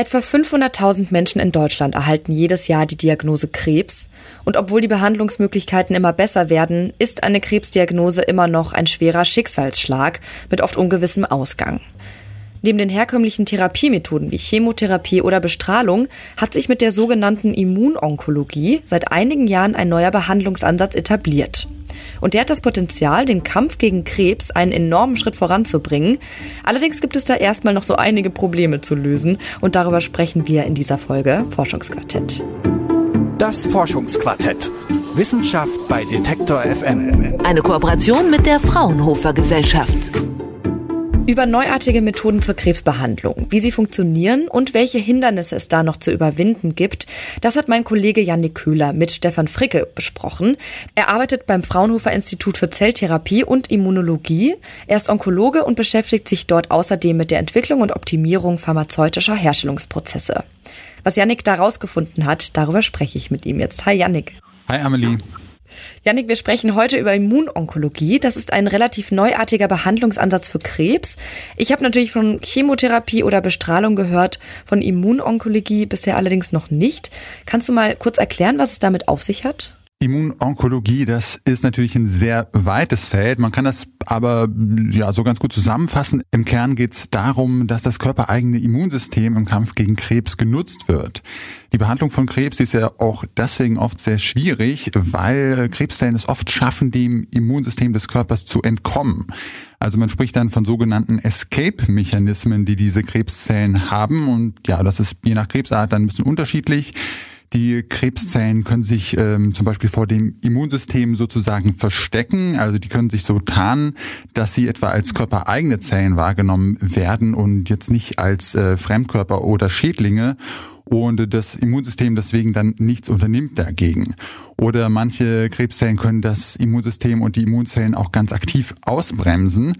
Etwa 500.000 Menschen in Deutschland erhalten jedes Jahr die Diagnose Krebs. Und obwohl die Behandlungsmöglichkeiten immer besser werden, ist eine Krebsdiagnose immer noch ein schwerer Schicksalsschlag mit oft ungewissem Ausgang. Neben den herkömmlichen Therapiemethoden wie Chemotherapie oder Bestrahlung hat sich mit der sogenannten Immunonkologie seit einigen Jahren ein neuer Behandlungsansatz etabliert. Und der hat das Potenzial, den Kampf gegen Krebs einen enormen Schritt voranzubringen. Allerdings gibt es da erstmal noch so einige Probleme zu lösen und darüber sprechen wir in dieser Folge Forschungsquartett. Das Forschungsquartett. Wissenschaft bei Detektor FM. Eine Kooperation mit der Fraunhofer Gesellschaft über neuartige Methoden zur Krebsbehandlung, wie sie funktionieren und welche Hindernisse es da noch zu überwinden gibt. Das hat mein Kollege Janik Köhler mit Stefan Fricke besprochen. Er arbeitet beim Fraunhofer Institut für Zelltherapie und Immunologie. Er ist Onkologe und beschäftigt sich dort außerdem mit der Entwicklung und Optimierung pharmazeutischer Herstellungsprozesse. Was Janik da rausgefunden hat, darüber spreche ich mit ihm jetzt. Hi Janik. Hi Amelie. Janik, wir sprechen heute über Immunonkologie. Das ist ein relativ neuartiger Behandlungsansatz für Krebs. Ich habe natürlich von Chemotherapie oder Bestrahlung gehört, von Immunonkologie bisher allerdings noch nicht. Kannst du mal kurz erklären, was es damit auf sich hat? Immunonkologie, das ist natürlich ein sehr weites Feld. Man kann das aber ja so ganz gut zusammenfassen. Im Kern geht es darum, dass das körpereigene Immunsystem im Kampf gegen Krebs genutzt wird. Die Behandlung von Krebs ist ja auch deswegen oft sehr schwierig, weil Krebszellen es oft schaffen, dem Immunsystem des Körpers zu entkommen. Also man spricht dann von sogenannten Escape-Mechanismen, die diese Krebszellen haben. Und ja, das ist je nach Krebsart dann ein bisschen unterschiedlich. Die Krebszellen können sich ähm, zum Beispiel vor dem Immunsystem sozusagen verstecken. Also die können sich so tarnen, dass sie etwa als körpereigene Zellen wahrgenommen werden und jetzt nicht als äh, Fremdkörper oder Schädlinge und das Immunsystem deswegen dann nichts unternimmt dagegen. Oder manche Krebszellen können das Immunsystem und die Immunzellen auch ganz aktiv ausbremsen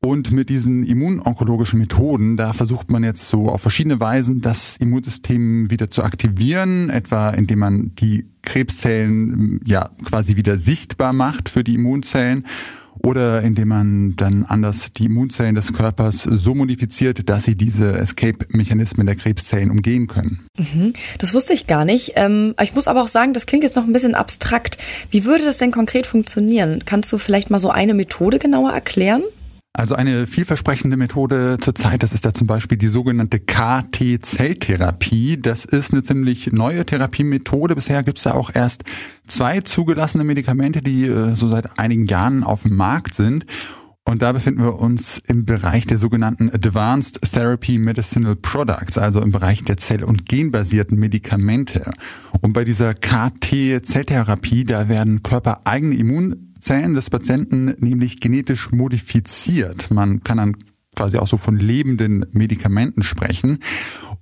und mit diesen immunonkologischen Methoden, da versucht man jetzt so auf verschiedene Weisen das Immunsystem wieder zu aktivieren, etwa indem man die Krebszellen ja quasi wieder sichtbar macht für die Immunzellen oder indem man dann anders die Immunzellen des Körpers so modifiziert, dass sie diese Escape-Mechanismen der Krebszellen umgehen können. Mhm. Das wusste ich gar nicht. Ähm, ich muss aber auch sagen, das klingt jetzt noch ein bisschen abstrakt. Wie würde das denn konkret funktionieren? Kannst du vielleicht mal so eine Methode genauer erklären? Also eine vielversprechende Methode zurzeit, das ist da zum Beispiel die sogenannte KT-Zelltherapie. Das ist eine ziemlich neue Therapiemethode. Bisher gibt es da auch erst zwei zugelassene Medikamente, die äh, so seit einigen Jahren auf dem Markt sind. Und da befinden wir uns im Bereich der sogenannten Advanced Therapy Medicinal Products, also im Bereich der zell- und genbasierten Medikamente. Und bei dieser KT-Zelltherapie, da werden körpereigene Immun Zellen des Patienten nämlich genetisch modifiziert. Man kann dann quasi auch so von lebenden Medikamenten sprechen.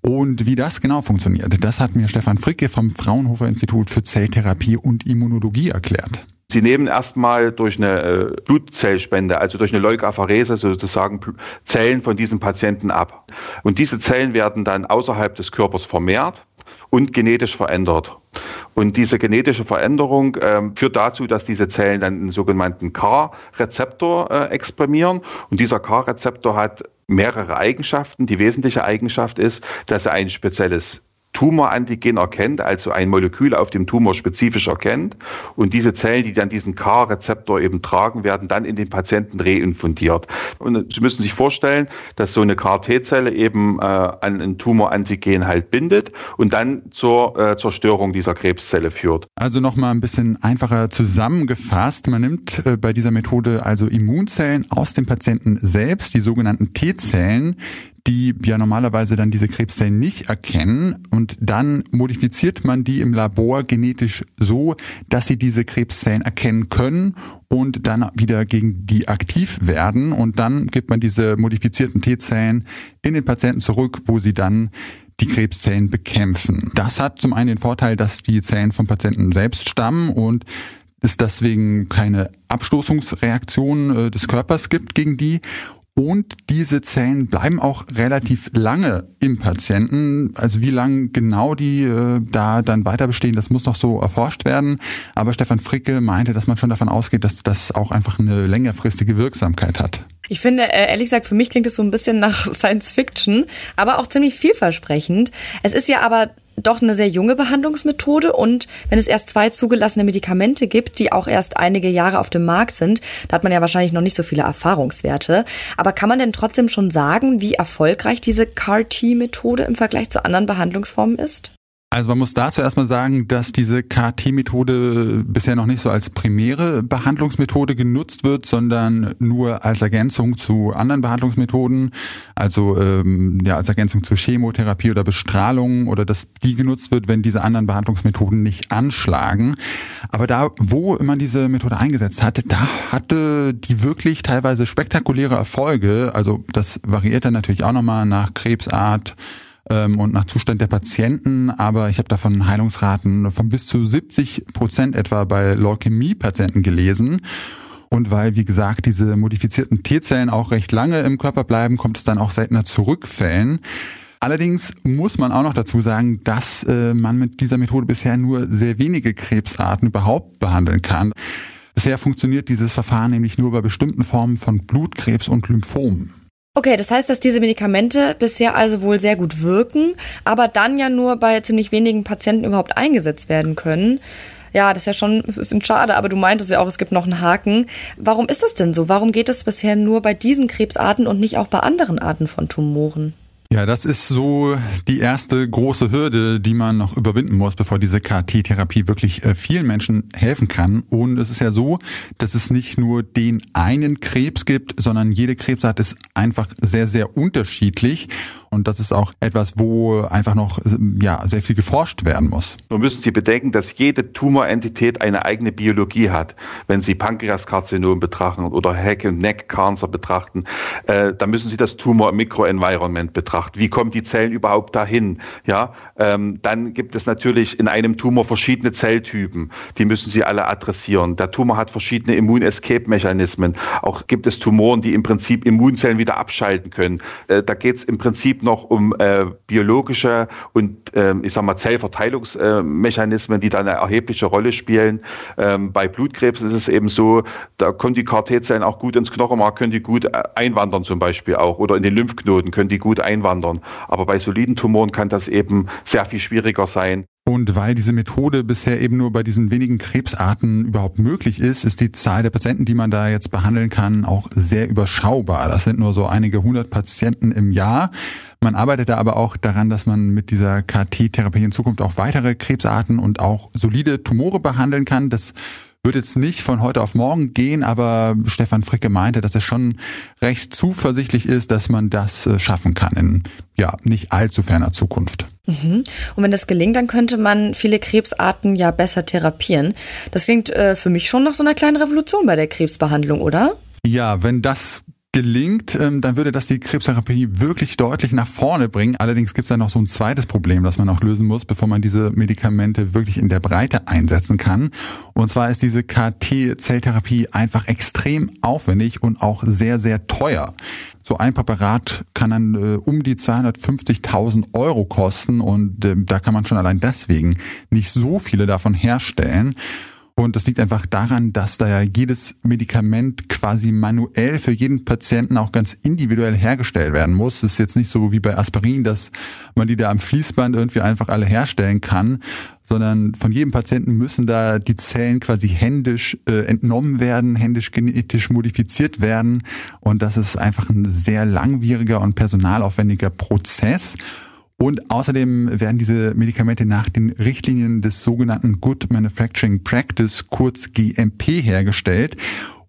Und wie das genau funktioniert, das hat mir Stefan Fricke vom Fraunhofer Institut für Zelltherapie und Immunologie erklärt. Sie nehmen erstmal durch eine äh, Blutzellspende, also durch eine Leukapherese sozusagen Zellen von diesen Patienten ab. Und diese Zellen werden dann außerhalb des Körpers vermehrt und genetisch verändert. Und diese genetische Veränderung äh, führt dazu, dass diese Zellen dann einen sogenannten CAR-Rezeptor äh, exprimieren. Und dieser CAR-Rezeptor hat mehrere Eigenschaften. Die wesentliche Eigenschaft ist, dass er ein spezielles Tumorantigen erkennt, also ein Molekül auf dem Tumor spezifisch erkennt. Und diese Zellen, die dann diesen CAR-Rezeptor eben tragen, werden dann in den Patienten reinfundiert. Und Sie müssen sich vorstellen, dass so eine CAR-T-Zelle eben äh, an ein Tumorantigen halt bindet und dann zur äh, Zerstörung dieser Krebszelle führt. Also nochmal ein bisschen einfacher zusammengefasst. Man nimmt äh, bei dieser Methode also Immunzellen aus dem Patienten selbst, die sogenannten T-Zellen, die ja normalerweise dann diese Krebszellen nicht erkennen. Und dann modifiziert man die im Labor genetisch so, dass sie diese Krebszellen erkennen können und dann wieder gegen die aktiv werden. Und dann gibt man diese modifizierten T-Zellen in den Patienten zurück, wo sie dann die Krebszellen bekämpfen. Das hat zum einen den Vorteil, dass die Zellen vom Patienten selbst stammen und es deswegen keine Abstoßungsreaktion äh, des Körpers gibt gegen die und diese Zellen bleiben auch relativ lange im Patienten. Also wie lange genau die äh, da dann weiter bestehen, das muss noch so erforscht werden. Aber Stefan Fricke meinte, dass man schon davon ausgeht, dass das auch einfach eine längerfristige Wirksamkeit hat. Ich finde, äh, ehrlich gesagt, für mich klingt es so ein bisschen nach Science Fiction, aber auch ziemlich vielversprechend. Es ist ja aber doch eine sehr junge Behandlungsmethode und wenn es erst zwei zugelassene Medikamente gibt, die auch erst einige Jahre auf dem Markt sind, da hat man ja wahrscheinlich noch nicht so viele Erfahrungswerte. Aber kann man denn trotzdem schon sagen, wie erfolgreich diese CAR-T-Methode im Vergleich zu anderen Behandlungsformen ist? Also man muss dazu erstmal sagen, dass diese KT-Methode bisher noch nicht so als primäre Behandlungsmethode genutzt wird, sondern nur als Ergänzung zu anderen Behandlungsmethoden, also ähm, ja als Ergänzung zur Chemotherapie oder Bestrahlung oder dass die genutzt wird, wenn diese anderen Behandlungsmethoden nicht anschlagen. Aber da, wo man diese Methode eingesetzt hatte, da hatte die wirklich teilweise spektakuläre Erfolge. Also das variiert dann natürlich auch nochmal nach Krebsart ähm, und nach Zustand der Patienten, aber ich habe davon Heilungsraten von bis zu 70 Prozent etwa bei Leukämie-Patienten gelesen. Und weil, wie gesagt, diese modifizierten T-Zellen auch recht lange im Körper bleiben, kommt es dann auch seltener zu Rückfällen. Allerdings muss man auch noch dazu sagen, dass äh, man mit dieser Methode bisher nur sehr wenige Krebsarten überhaupt behandeln kann. Bisher funktioniert dieses Verfahren nämlich nur bei bestimmten Formen von Blutkrebs und Lymphomen. Okay, das heißt, dass diese Medikamente bisher also wohl sehr gut wirken, aber dann ja nur bei ziemlich wenigen Patienten überhaupt eingesetzt werden können. Ja, das ist ja schon ein bisschen schade, aber du meintest ja auch, es gibt noch einen Haken. Warum ist das denn so? Warum geht es bisher nur bei diesen Krebsarten und nicht auch bei anderen Arten von Tumoren? Ja, das ist so die erste große Hürde, die man noch überwinden muss, bevor diese KT-Therapie wirklich äh, vielen Menschen helfen kann. Und es ist ja so, dass es nicht nur den einen Krebs gibt, sondern jede Krebsart ist einfach sehr, sehr unterschiedlich. Und das ist auch etwas, wo einfach noch ja, sehr viel geforscht werden muss. Nun müssen Sie bedenken, dass jede Tumorentität eine eigene Biologie hat. Wenn Sie Pankreaskarzinom betrachten oder Heck- und Neck-Cancer betrachten, äh, dann müssen Sie das Tumor-Mikroenvironment betrachten. Wie kommen die Zellen überhaupt dahin? Ja, ähm, dann gibt es natürlich in einem Tumor verschiedene Zelltypen. Die müssen Sie alle adressieren. Der Tumor hat verschiedene Immun-Escape-Mechanismen. Auch gibt es Tumoren, die im Prinzip Immunzellen wieder abschalten können. Äh, da geht es im Prinzip noch um äh, biologische und äh, ich sag mal Zellverteilungsmechanismen, die da eine erhebliche Rolle spielen. Ähm, bei Blutkrebs ist es eben so, da können die KT-Zellen auch gut ins Knochenmark, können die gut äh, einwandern zum Beispiel auch oder in den Lymphknoten können die gut einwandern. Aber bei soliden Tumoren kann das eben sehr viel schwieriger sein. Und weil diese Methode bisher eben nur bei diesen wenigen Krebsarten überhaupt möglich ist, ist die Zahl der Patienten, die man da jetzt behandeln kann, auch sehr überschaubar. Das sind nur so einige hundert Patienten im Jahr. Man arbeitet da aber auch daran, dass man mit dieser KT-Therapie in Zukunft auch weitere Krebsarten und auch solide Tumore behandeln kann. Das wird jetzt nicht von heute auf morgen gehen, aber Stefan Fricke meinte, dass er schon recht zuversichtlich ist, dass man das äh, schaffen kann in ja nicht allzu ferner Zukunft. Mhm. Und wenn das gelingt, dann könnte man viele Krebsarten ja besser therapieren. Das klingt äh, für mich schon nach so einer kleinen Revolution bei der Krebsbehandlung, oder? Ja, wenn das gelingt, ähm, dann würde das die Krebstherapie wirklich deutlich nach vorne bringen. Allerdings gibt es da noch so ein zweites Problem, das man auch lösen muss, bevor man diese Medikamente wirklich in der Breite einsetzen kann. Und zwar ist diese KT-Zelltherapie einfach extrem aufwendig und auch sehr, sehr teuer. So ein Präparat kann dann äh, um die 250.000 Euro kosten und äh, da kann man schon allein deswegen nicht so viele davon herstellen. Und das liegt einfach daran, dass da ja jedes Medikament quasi manuell für jeden Patienten auch ganz individuell hergestellt werden muss. Es ist jetzt nicht so wie bei Aspirin, dass man die da am Fließband irgendwie einfach alle herstellen kann, sondern von jedem Patienten müssen da die Zellen quasi händisch äh, entnommen werden, händisch genetisch modifiziert werden. Und das ist einfach ein sehr langwieriger und personalaufwendiger Prozess. Und außerdem werden diese Medikamente nach den Richtlinien des sogenannten Good Manufacturing Practice, kurz GMP, hergestellt.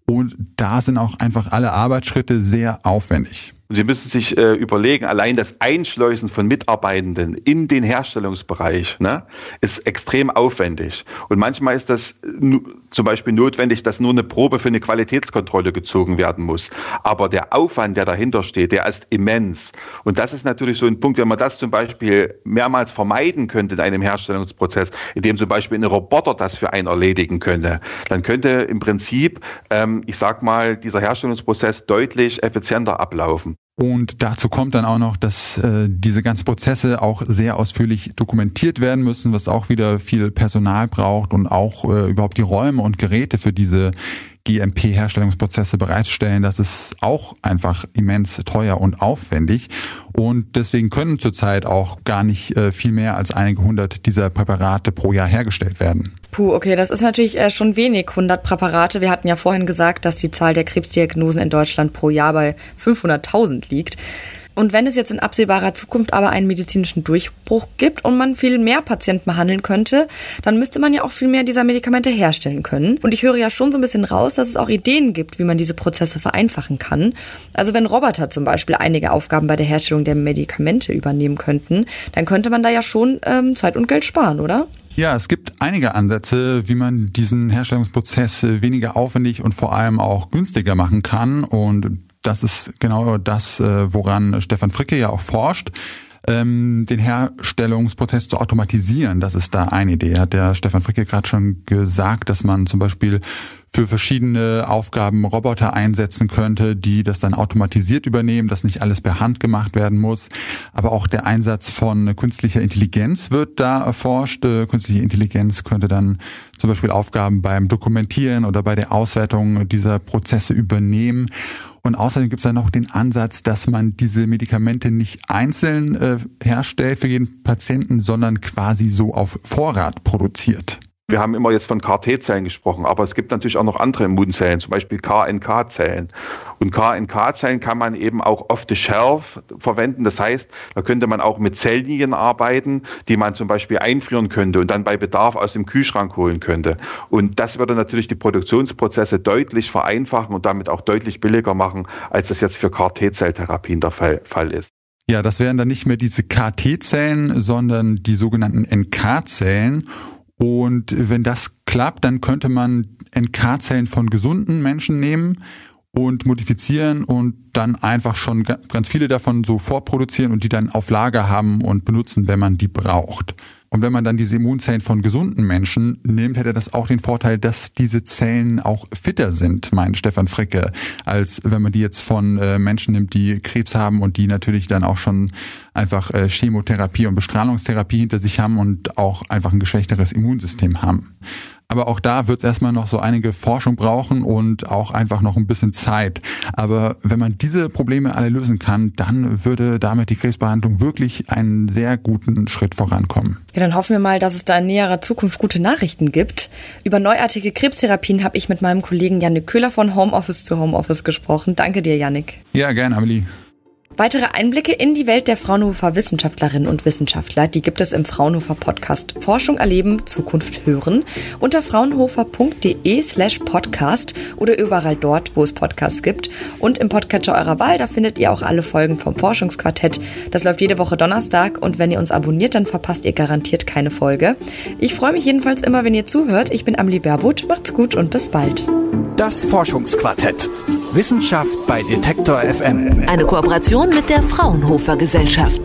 Und da sind auch einfach alle Arbeitsschritte sehr aufwendig. Sie müssen sich äh, überlegen, allein das Einschleusen von Mitarbeitenden in den Herstellungsbereich ne, ist extrem aufwendig. Und manchmal ist das zum Beispiel notwendig, dass nur eine Probe für eine Qualitätskontrolle gezogen werden muss. Aber der Aufwand, der dahinter steht, der ist immens. Und das ist natürlich so ein Punkt, wenn man das zum Beispiel mehrmals vermeiden könnte in einem Herstellungsprozess, indem zum Beispiel ein Roboter das für einen erledigen könnte, dann könnte im Prinzip, ähm, ich sag mal, dieser Herstellungsprozess deutlich effizienter ablaufen. Und dazu kommt dann auch noch, dass äh, diese ganzen Prozesse auch sehr ausführlich dokumentiert werden müssen, was auch wieder viel Personal braucht und auch äh, überhaupt die Räume und Geräte für diese GMP-Herstellungsprozesse bereitstellen, das ist auch einfach immens teuer und aufwendig. Und deswegen können zurzeit auch gar nicht äh, viel mehr als einige hundert dieser Präparate pro Jahr hergestellt werden. Puh, okay, das ist natürlich äh, schon wenig, 100 Präparate. Wir hatten ja vorhin gesagt, dass die Zahl der Krebsdiagnosen in Deutschland pro Jahr bei 500.000 liegt. Und wenn es jetzt in absehbarer Zukunft aber einen medizinischen Durchbruch gibt und man viel mehr Patienten behandeln könnte, dann müsste man ja auch viel mehr dieser Medikamente herstellen können. Und ich höre ja schon so ein bisschen raus, dass es auch Ideen gibt, wie man diese Prozesse vereinfachen kann. Also wenn Roboter zum Beispiel einige Aufgaben bei der Herstellung der Medikamente übernehmen könnten, dann könnte man da ja schon ähm, Zeit und Geld sparen, oder? Ja, es gibt einige Ansätze, wie man diesen Herstellungsprozess weniger aufwendig und vor allem auch günstiger machen kann. Und das ist genau das, äh, woran Stefan Fricke ja auch forscht ähm, den Herstellungsprozess zu automatisieren. Das ist da eine Idee. Hat der Stefan Fricke gerade schon gesagt, dass man zum Beispiel für verschiedene Aufgaben Roboter einsetzen könnte, die das dann automatisiert übernehmen, dass nicht alles per Hand gemacht werden muss. Aber auch der Einsatz von künstlicher Intelligenz wird da erforscht. Äh, künstliche Intelligenz könnte dann zum Beispiel Aufgaben beim Dokumentieren oder bei der Auswertung dieser Prozesse übernehmen. Und außerdem gibt es dann noch den Ansatz, dass man diese Medikamente nicht einzeln äh, herstellt für jeden Patienten, sondern quasi so auf Vorrat produziert. Wir haben immer jetzt von KT-Zellen gesprochen, aber es gibt natürlich auch noch andere Immunzellen, zum Beispiel KNK-Zellen. Und KNK-Zellen kann man eben auch off the shelf verwenden. Das heißt, da könnte man auch mit Zelllinien arbeiten, die man zum Beispiel einfrieren könnte und dann bei Bedarf aus dem Kühlschrank holen könnte. Und das würde natürlich die Produktionsprozesse deutlich vereinfachen und damit auch deutlich billiger machen, als das jetzt für KT-Zelltherapien der Fall ist. Ja, das wären dann nicht mehr diese KT-Zellen, sondern die sogenannten NK-Zellen. Und wenn das klappt, dann könnte man NK-Zellen von gesunden Menschen nehmen und modifizieren und dann einfach schon ganz viele davon so vorproduzieren und die dann auf Lager haben und benutzen, wenn man die braucht. Und wenn man dann diese Immunzellen von gesunden Menschen nimmt, hätte das auch den Vorteil, dass diese Zellen auch fitter sind, meint Stefan Fricke, als wenn man die jetzt von äh, Menschen nimmt, die Krebs haben und die natürlich dann auch schon einfach äh, Chemotherapie und Bestrahlungstherapie hinter sich haben und auch einfach ein geschwächteres Immunsystem haben. Aber auch da wird es erstmal noch so einige Forschung brauchen und auch einfach noch ein bisschen Zeit. Aber wenn man diese Probleme alle lösen kann, dann würde damit die Krebsbehandlung wirklich einen sehr guten Schritt vorankommen. Ja, dann hoffen wir mal, dass es da in näherer Zukunft gute Nachrichten gibt. Über neuartige Krebstherapien habe ich mit meinem Kollegen Janik Köhler von Homeoffice zu Homeoffice gesprochen. Danke dir, Janik. Ja, gerne, Amelie. Weitere Einblicke in die Welt der Fraunhofer Wissenschaftlerinnen und Wissenschaftler, die gibt es im Fraunhofer Podcast Forschung erleben, Zukunft hören unter fraunhofer.de slash podcast oder überall dort, wo es Podcasts gibt. Und im Podcatcher eurer Wahl, da findet ihr auch alle Folgen vom Forschungsquartett. Das läuft jede Woche Donnerstag und wenn ihr uns abonniert, dann verpasst ihr garantiert keine Folge. Ich freue mich jedenfalls immer, wenn ihr zuhört. Ich bin Amelie Berbot. Macht's gut und bis bald. Das Forschungsquartett. Wissenschaft bei Detektor FM. Eine Kooperation mit der Fraunhofer Gesellschaft.